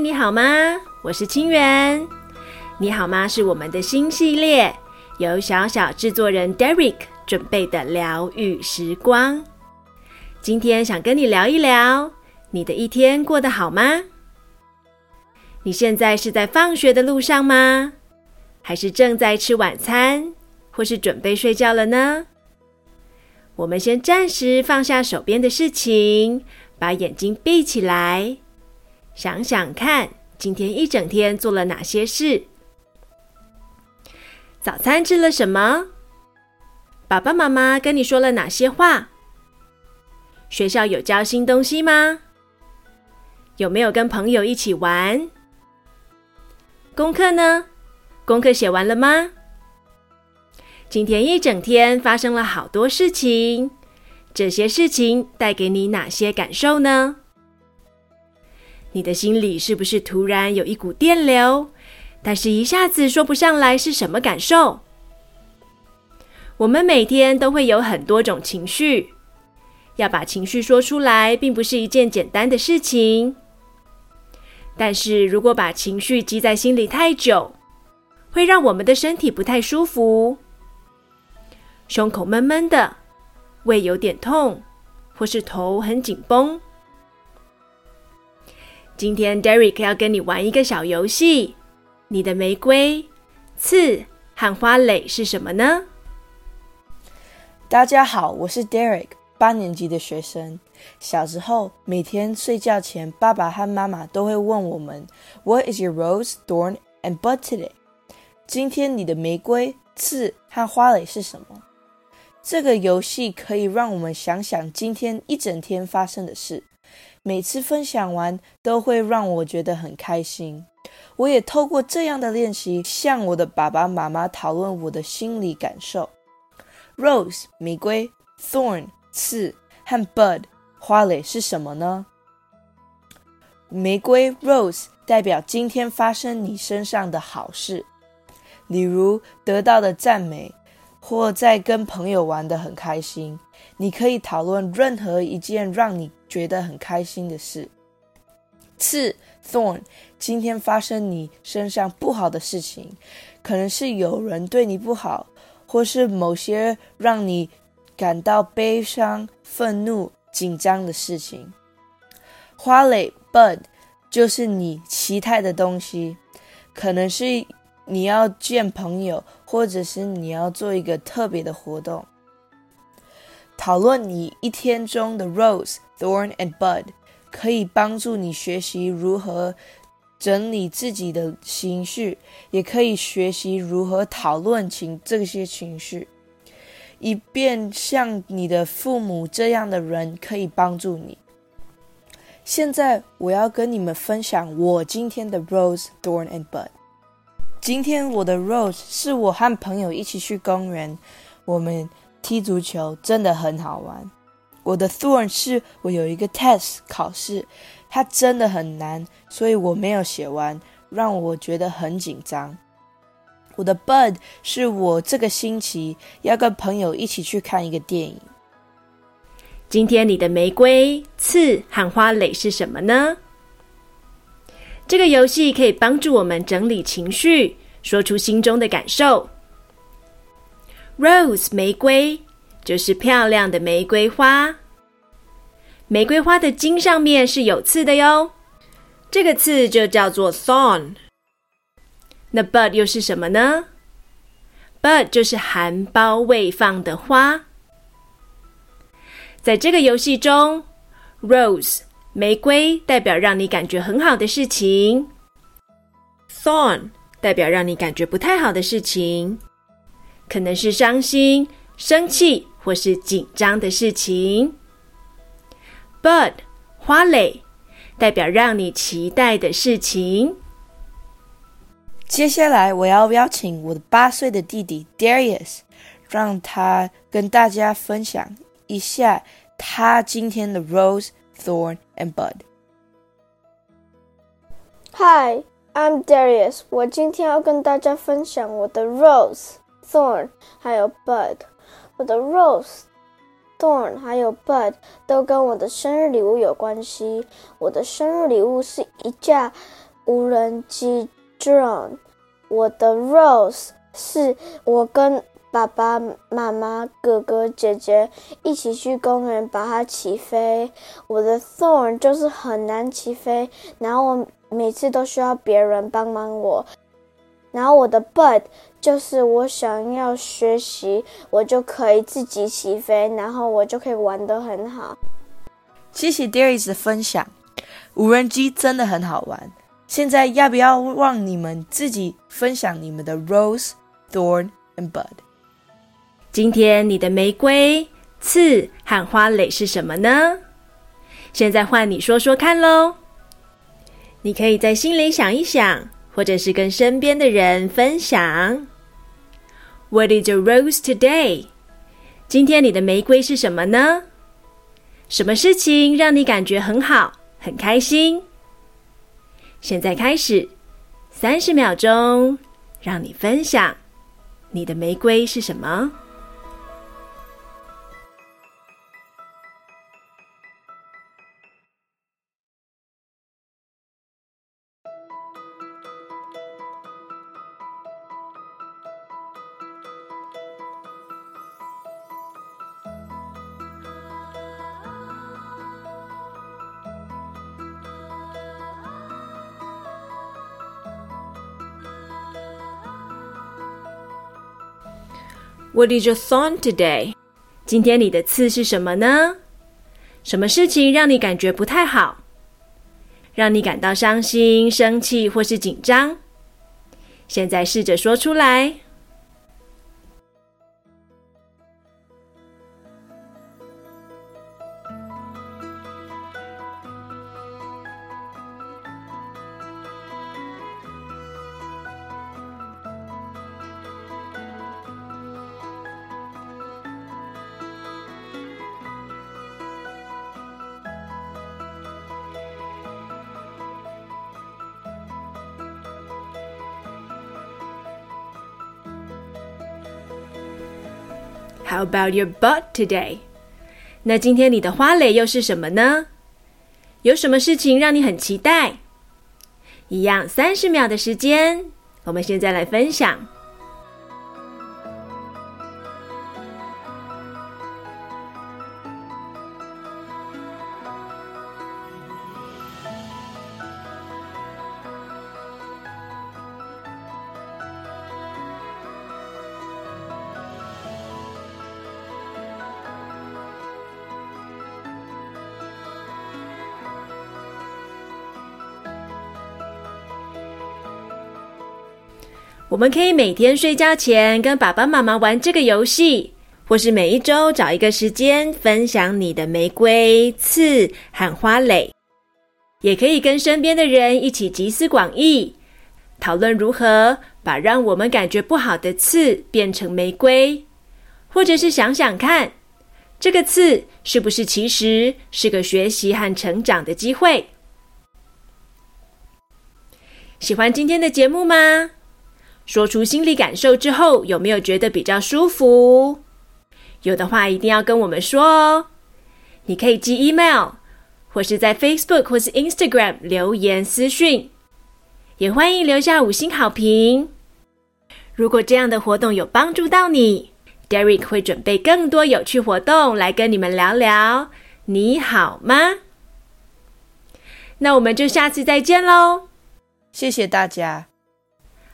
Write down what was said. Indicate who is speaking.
Speaker 1: 你好吗？我是清源。你好吗？是我们的新系列，由小小制作人 Derek 准备的疗愈时光。今天想跟你聊一聊，你的一天过得好吗？你现在是在放学的路上吗？还是正在吃晚餐，或是准备睡觉了呢？我们先暂时放下手边的事情，把眼睛闭起来，想想看，今天一整天做了哪些事？早餐吃了什么？爸爸妈妈跟你说了哪些话？学校有教新东西吗？有没有跟朋友一起玩？功课呢？功课写完了吗？今天一整天发生了好多事情，这些事情带给你哪些感受呢？你的心里是不是突然有一股电流，但是一下子说不上来是什么感受？我们每天都会有很多种情绪，要把情绪说出来，并不是一件简单的事情。但是如果把情绪积在心里太久，会让我们的身体不太舒服。胸口闷闷的，胃有点痛，或是头很紧绷。今天 Derek 要跟你玩一个小游戏。你的玫瑰、刺和花蕾是什么呢？
Speaker 2: 大家好，我是 Derek，八年级的学生。小时候，每天睡觉前，爸爸和妈妈都会问我们：“What is your rose, thorn, and bud today？” 今天你的玫瑰、刺和花蕾是什么？这个游戏可以让我们想想今天一整天发生的事，每次分享完都会让我觉得很开心。我也透过这样的练习，向我的爸爸妈妈讨论我的心理感受。Rose 玫瑰，Thorn 刺和 Bud 花蕾是什么呢？玫瑰 Rose 代表今天发生你身上的好事，例如得到的赞美。或在跟朋友玩得很开心，你可以讨论任何一件让你觉得很开心的事。刺 thorn，今天发生你身上不好的事情，可能是有人对你不好，或是某些让你感到悲伤、愤怒、紧张的事情。花蕾 bud，就是你期待的东西，可能是。你要见朋友，或者是你要做一个特别的活动，讨论你一天中的 rose, thorn and bud，可以帮助你学习如何整理自己的情绪，也可以学习如何讨论情这些情绪，以便像你的父母这样的人可以帮助你。现在我要跟你们分享我今天的 rose, thorn and bud。今天我的 rose 是我和朋友一起去公园，我们踢足球，真的很好玩。我的 thorn 是我有一个 test 考试，它真的很难，所以我没有写完，让我觉得很紧张。我的 bud 是我这个星期要跟朋友一起去看一个电影。
Speaker 1: 今天你的玫瑰、刺和花蕾是什么呢？这个游戏可以帮助我们整理情绪，说出心中的感受。Rose 玫瑰就是漂亮的玫瑰花，玫瑰花的茎上面是有刺的哟，这个刺就叫做 thorn。那 bud 又是什么呢？bud 就是含苞未放的花。在这个游戏中，Rose。玫瑰代表让你感觉很好的事情，Thorn 代表让你感觉不太好的事情，可能是伤心、生气或是紧张的事情。Bud 花蕾代表让你期待的事情。
Speaker 2: 接下来我要邀请我的八岁的弟弟 Darius，让他跟大家分享一下他今天的 Rose。Thorn and Bud.
Speaker 3: Hi, I'm Darius. 我今天要跟大家分享我的 Rose, Thorn 还有 Bud。我的 Rose Thorn 还有 Bud 都跟我的生日礼物有关系。我的生日礼物是一架无人机 drone。我的 Rose 是我跟爸爸妈妈、哥哥姐姐一起去公园把它起飞。我的 Thorn 就是很难起飞，然后我每次都需要别人帮忙我。然后我的 bird 就是我想要学习，我就可以自己起飞，然后我就可以玩得很好。
Speaker 2: 谢谢 Darius 的分享，无人机真的很好玩。现在要不要让你们自己分享你们的 Rose、Thorn and Bud？
Speaker 1: 今天你的玫瑰、刺和花蕾是什么呢？现在换你说说看喽。你可以在心里想一想。或者是跟身边的人分享。What is your rose today？今天你的玫瑰是什么呢？什么事情让你感觉很好、很开心？现在开始，三十秒钟，让你分享你的玫瑰是什么。What is your thorn today？今天你的刺是什么呢？什么事情让你感觉不太好？让你感到伤心、生气或是紧张？现在试着说出来。How about your bud today？那今天你的花蕾又是什么呢？有什么事情让你很期待？一样三十秒的时间，我们现在来分享。我们可以每天睡觉前跟爸爸妈妈玩这个游戏，或是每一周找一个时间分享你的玫瑰、刺和花蕾。也可以跟身边的人一起集思广益，讨论如何把让我们感觉不好的刺变成玫瑰，或者是想想看，这个刺是不是其实是个学习和成长的机会。喜欢今天的节目吗？说出心里感受之后，有没有觉得比较舒服？有的话，一定要跟我们说哦。你可以寄 email，或是在 Facebook 或是 Instagram 留言私讯，也欢迎留下五星好评。如果这样的活动有帮助到你，Derek 会准备更多有趣活动来跟你们聊聊。你好吗？那我们就下次再见喽！
Speaker 2: 谢谢大家。